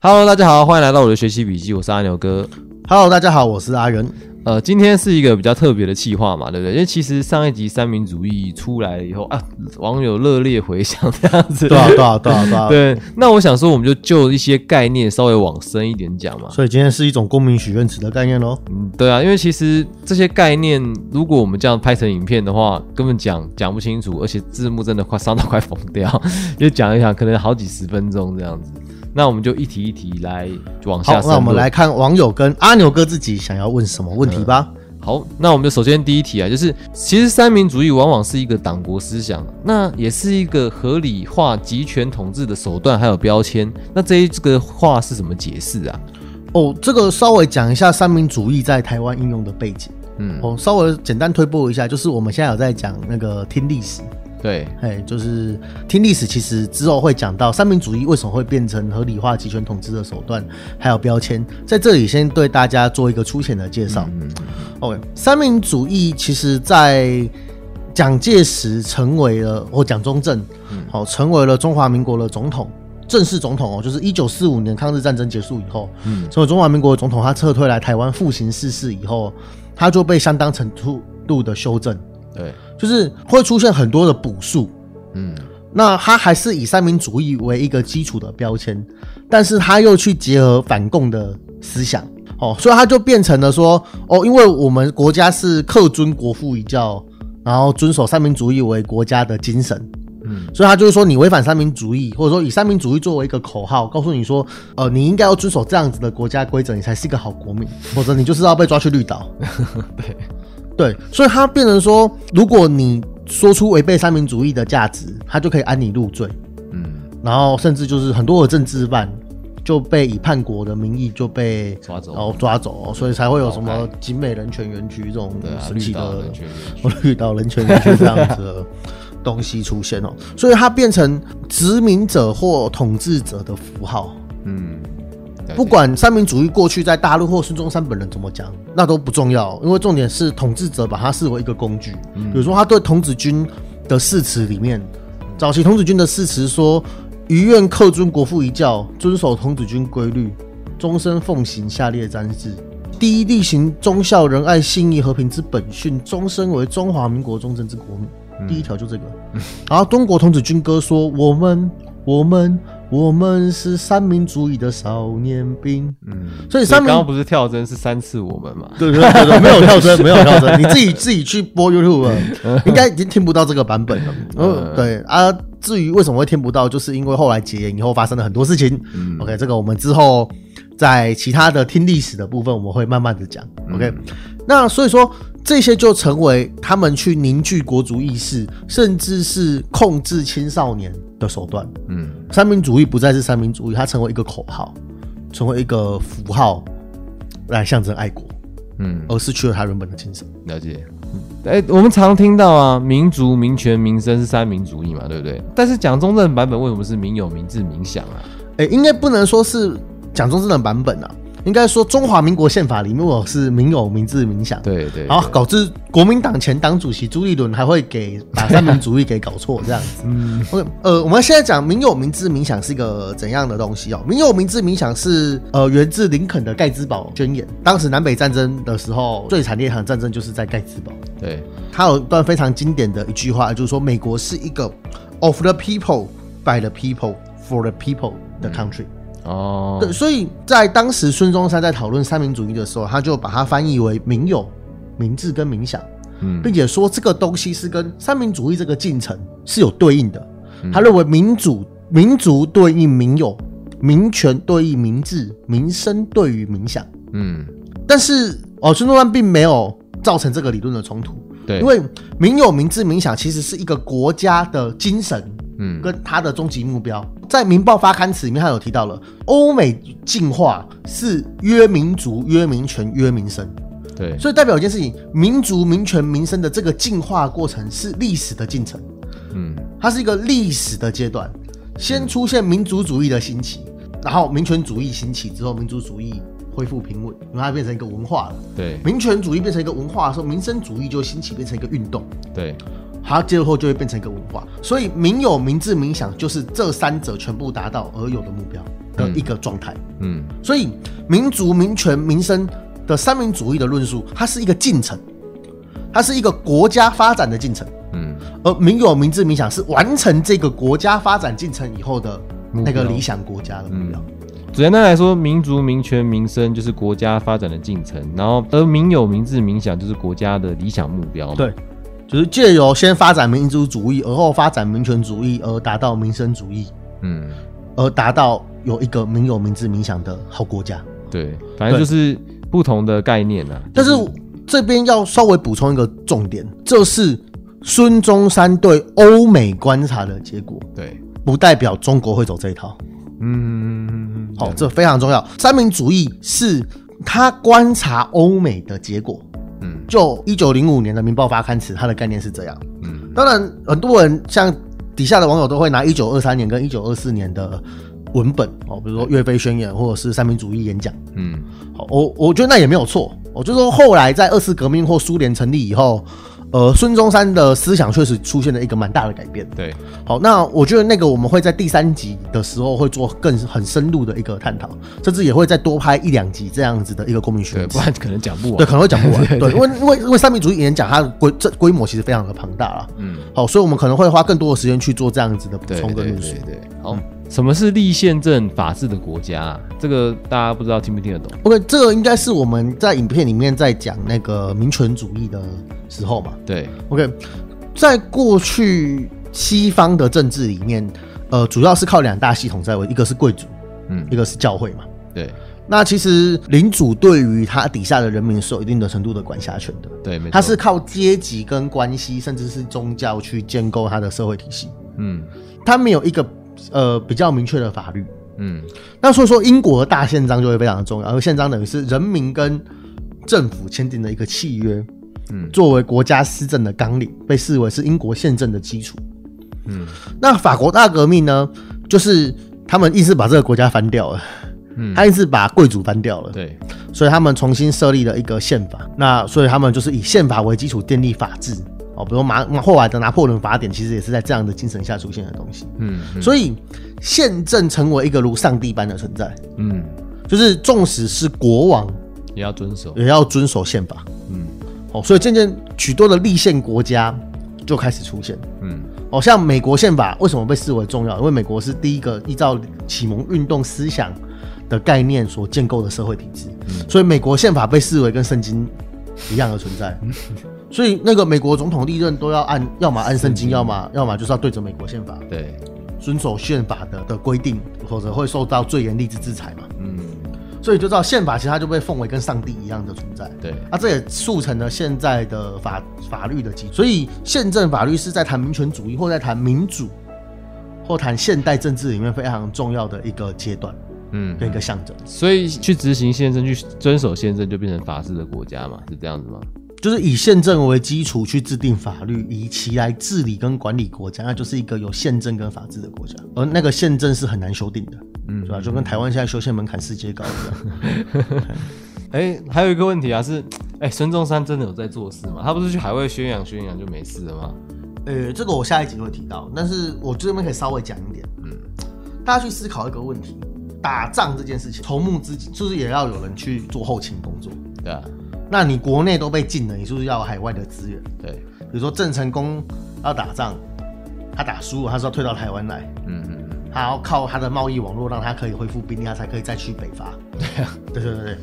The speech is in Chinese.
Hello，大家好，欢迎来到我的学习笔记，我是阿牛哥。Hello，大家好，我是阿仁。呃，今天是一个比较特别的企划嘛，对不对？因为其实上一集三民主义出来了以后啊，网友热烈回响这样子。对啊，对啊，对啊，对啊。对，那我想说，我们就就一些概念稍微往深一点讲嘛。所以今天是一种公民许愿池的概念喽。嗯，对啊，因为其实这些概念，如果我们这样拍成影片的话，根本讲讲不清楚，而且字幕真的快伤到快疯掉，就讲一讲可能好几十分钟这样子。那我们就一题一题来往下好，那我们来看网友跟阿牛哥自己想要问什么问题吧。好，那我们就首先第一题啊，就是其实三民主义往往是一个党国思想，那也是一个合理化集权统治的手段，还有标签。那这一这个话是怎么解释啊？哦，这个稍微讲一下三民主义在台湾应用的背景。嗯，哦，稍微简单推播一下，就是我们现在有在讲那个听历史，对，哎，就是听历史，其实之后会讲到三民主义为什么会变成合理化集权统治的手段，还有标签。在这里先对大家做一个粗浅的介绍。嗯 OK，三民主义其实在蒋介石成为了或蒋中正，好、成为了中华民国的总统，正式总统哦，就是一九四五年抗日战争结束以后，嗯成为中华民国总统，他撤退来台湾复行世事以后，他就被相当程度的修正，对，就是会出现很多的补数。嗯。那他还是以三民主义为一个基础的标签，但是他又去结合反共的思想，哦，所以他就变成了说，哦，因为我们国家是恪遵国父遗教，然后遵守三民主义为国家的精神，嗯。所以他就是说，你违反三民主义，或者说以三民主义作为一个口号，告诉你说，呃，你应该要遵守这样子的国家规则，你才是一个好国民，否则你就是要被抓去绿岛。对，对，所以他变成说，如果你说出违背三民主义的价值，他就可以安你入罪。嗯。然后甚至就是很多的政治犯就被以叛国的名义就被抓走。然后抓走，哦所以才会有什么老盖景美人权园区这种神奇的 绿岛人权园区这样子的东西出现哦，所以它变成殖民者或统治者的符号。嗯，不管三民主义过去在大陆或孙中山本人怎么讲，那都不重要，因为重点是统治者把它视为一个工具。比如说，他对童子军的誓词里面，早期童子军的誓词说：“余愿恪遵国父遗教，遵守童子军规律，终身奉行下列瞻事。第一，力行忠孝仁爱信义和平之本训，终身为中华民国忠贞之国民。”第一条就这个。然后中国童子军歌说：“我们，我们，我们是三民主义的少年兵。”嗯，所以三民刚刚不是跳针是三次我们嘛？对对对对，没有跳针，没有跳针，你自己自己去播 YouTube，应该已经听不到这个版本了。嗯，对啊。至于为什么会听不到，就是因为后来解严以后发生了很多事情。嗯 OK，这个我们之后在其他的听历史的部分，我们会慢慢的讲。OK，、那所以说这些就成为他们去凝聚国族意识，甚至是控制青少年的手段。嗯三民主义不再是三民主义，它成为一个口号，成为一个符号来象征爱国。嗯，而失去了他原本的精神。了解。哎、我们常听到啊，民族、民权、民生是三民主义嘛，对不对？但是蒋中正版本为什么是民有、民治、民享啊？哎、应该不能说是蒋中正的版本啊，应该说中华民国宪法里面我是民有、民治、民享。对对然后导致国民党前党主席朱立伦还会给把三民主义给搞错这样子。嗯 OK，呃，我们现在讲民有、民治、民享是一个怎样的东西哦？民有、民治、民享是呃源自林肯的盖茨堡宣言。当时南北战争的时候，最惨烈一场战争就是在盖茨堡。对，他有一段非常经典的一句话，就是说美国是一个 of the people by the people for the people 的 country。哦，对，所以在当时孙中山在讨论三民主义的时候，他就把它翻译为民有、民治跟民享，嗯并且说这个东西是跟三民主义这个进程是有对应的。嗯他认为民主、民族对应民有，民权对应民治，民生对于民享。嗯，但是哦，孙中山并没有造成这个理论的冲突。对，因为民有、民治、民享其实是一个国家的精神嗯跟它的终极目标。在《民报》发刊词里面，他有提到了欧美进化是约民族、约民权、约民生，对，所以代表一件事情：民族、民权、民生的这个进化过程是历史的进程，嗯它是一个历史的阶段。先出现民族主义的兴起，然后民权主义兴起之后，民族主义恢复平稳，因为它变成一个文化了。对民权主义变成一个文化的时候，民生主义就兴起，变成一个运动。对，它接后就会变成一个文化。所以民有、民治、民享就是这三者全部达到而有的目标。的一个状态。嗯所以民族、民权、民生的三民主义的论述，它是一个进程，它是一个国家发展的进程。嗯而民有、民治、民享是完成这个国家发展进程以后的那个理想国家的目标。简单来说，民族、民权、民生就是国家发展的进程，然后而民有、民治、民享就是国家的理想目标嘛。对，就是借由先发展民族主义，而后发展民权主义，而达到民生主义，嗯，而达到有一个民有、民治、民享的好国家。对，反正就是不同的概念啊。但是这边要稍微补充一个重点，这是孙中山对欧美观察的结果，对，不代表中国会走这一套。嗯，好、这非常重要。三民主义是他观察欧美的结果。嗯就一九零五年的《民报》发刊词，它的概念是这样。嗯当然，很多人像底下的网友都会拿一九二三年跟一九二四年的文本哦，比如说《岳飞宣言》或者是三民主义演讲。嗯好，我我觉得那也没有错。我就说后来在二次革命或苏联成立以后，呃，孙中山的思想确实出现了一个蛮大的改变。对，好，那我觉得那个我们会在第三集的时候会做更很深入的一个探讨，甚至也会再多拍一两集这样子的一个公民学不。然可能讲不完。对，可能会讲不完。对，因为因为因为三民主义演讲它的规这规模其实非常的庞大啦。嗯，好，所以我们可能会花更多的时间去做这样子的补充跟论述对对。对。好，什么是立宪政法治的国家啊？这个大家不知道听不听得懂？OK，这个应该是我们在影片里面在讲那个民权主义的时候嘛。对，OK，在过去西方的政治里面，呃，主要是靠两大系统在维，一个是贵族，嗯一，个是教会嘛。对那其实领主对于他底下的人民是有一定的程度的管辖权的，对，没错。他是靠阶级跟关系，甚至是宗教去建构他的社会体系，嗯他没有一个呃比较明确的法律。嗯那所以说，英国的大宪章就会非常的重要，而宪章等于是人民跟政府签订的一个契约，嗯作为国家施政的纲领，被视为是英国宪政的基础。嗯那法国大革命呢，就是他们意思把这个国家翻掉了，嗯，他意思把贵族翻掉了，对，所以他们重新设立了一个宪法。那所以他们就是以宪法为基础建立法治。哦，比如马后来的拿破仑法典，其实也是在这样的精神下出现的东西。嗯嗯所以宪政成为一个如上帝般的存在，嗯，就是纵使是国王，也要遵守。也要遵守宪法。嗯哦，所以渐渐许多的立宪国家就开始出现。嗯哦，像美国宪法为什么被视为重要？因为美国是第一个依照启蒙运动思想的概念所建构的社会体制，嗯所以美国宪法被视为跟圣经一样的存在。所以那个美国总统历任都要按，要么按圣经，要么要么就是要对着美国宪法对，遵守宪法的的规定，否则会受到最严厉之制裁嘛。嗯所以就知道宪法其实它就被奉为跟上帝一样的存在。对，啊，这也促成了现在的法法律的基础。所以宪政法律是在谈民权主义或在谈民主或谈现代政治里面非常重要的一个阶段嗯，跟一个象征。所以去执行宪政，去遵守宪政，就变成法治的国家嘛，是这样子吗？就是以宪政为基础去制定法律，以其来治理跟管理国家，那就是一个有宪政跟法治的国家。而那个宪政是很难修订的，嗯对吧？就跟台湾现在修宪门槛世界高一样。哎、还有一个问题啊，是，哎、孙中山真的有在做事吗？他不是去海外宣扬宣扬就没事了吗？呃，这个我下一集会提到，但是我这边可以稍微讲一点。嗯大家去思考一个问题：打仗这件事情，筹募资金，是不是也要有人去做后勤工作？对啊，那你国内都被禁了，你是不是要有海外的资源？对，比如说郑成功要打仗，他打输了，他是要退到台湾来，嗯嗯嗯，他要靠他的贸易网络让他可以恢复兵力，他才可以再去北伐。对啊，对对对对。